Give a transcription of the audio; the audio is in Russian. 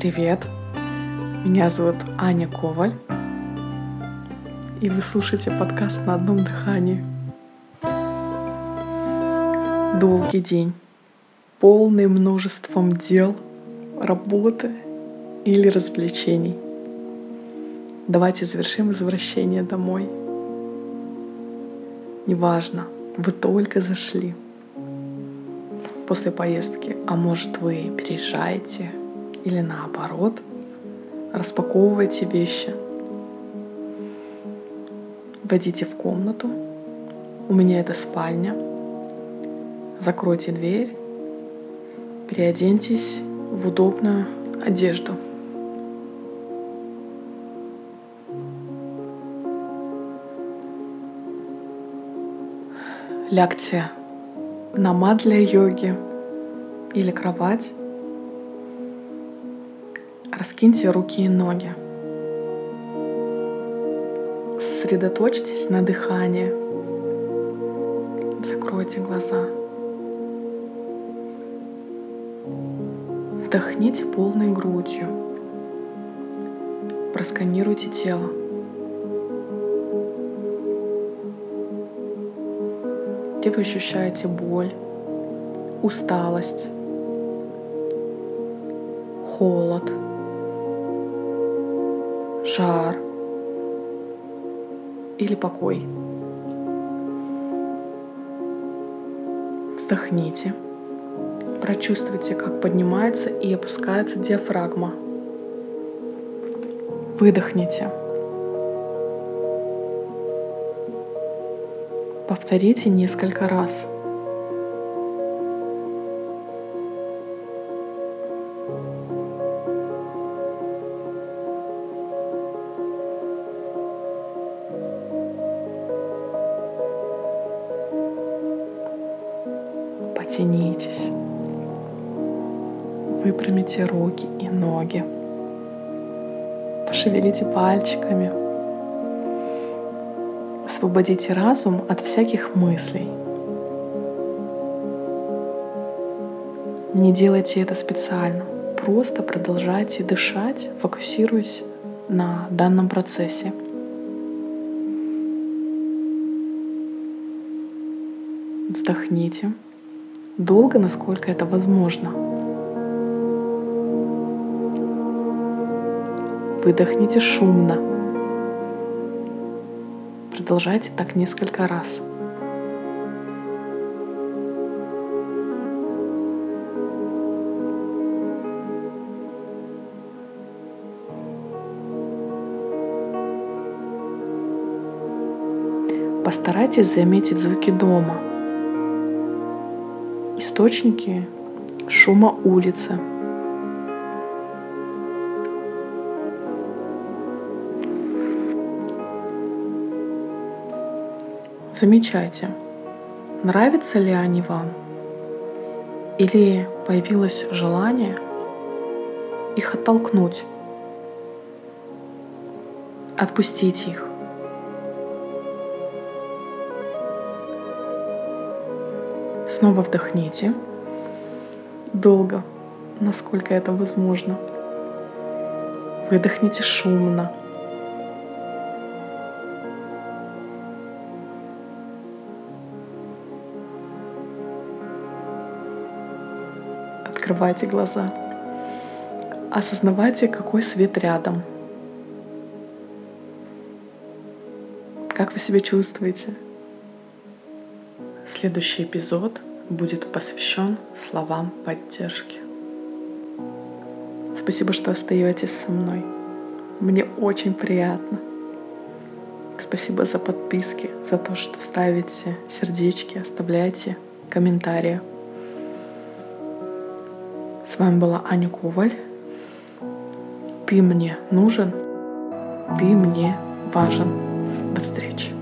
Привет! Меня зовут Аня Коваль, и вы слушаете подкаст на одном дыхании. Долгий день, полный множеством дел, работы или развлечений. Давайте завершим возвращение домой. Неважно, вы только зашли после поездки, а может вы переезжаете или наоборот, распаковывайте вещи, войдите в комнату, у меня это спальня, закройте дверь, переоденьтесь в удобную одежду. Лягте на мат для йоги или кровать Раскиньте руки и ноги. Сосредоточьтесь на дыхании. Закройте глаза. Вдохните полной грудью. Просканируйте тело. Где вы ощущаете боль, усталость, холод – жар или покой. Вздохните. Прочувствуйте, как поднимается и опускается диафрагма. Выдохните. Повторите несколько раз. Потянитесь. Выпрямите руки и ноги. Пошевелите пальчиками. Освободите разум от всяких мыслей. Не делайте это специально. Просто продолжайте дышать, фокусируясь на данном процессе. Вздохните долго, насколько это возможно. Выдохните шумно. Продолжайте так несколько раз. Постарайтесь заметить звуки дома – источники шума улицы. Замечайте, нравятся ли они вам или появилось желание их оттолкнуть, отпустить их. Снова вдохните. Долго, насколько это возможно. Выдохните шумно. Открывайте глаза. Осознавайте, какой свет рядом. Как вы себя чувствуете? Следующий эпизод будет посвящен словам поддержки. Спасибо, что остаетесь со мной. Мне очень приятно. Спасибо за подписки, за то, что ставите сердечки, оставляете комментарии. С вами была Аня Коваль. Ты мне нужен, ты мне важен. До встречи.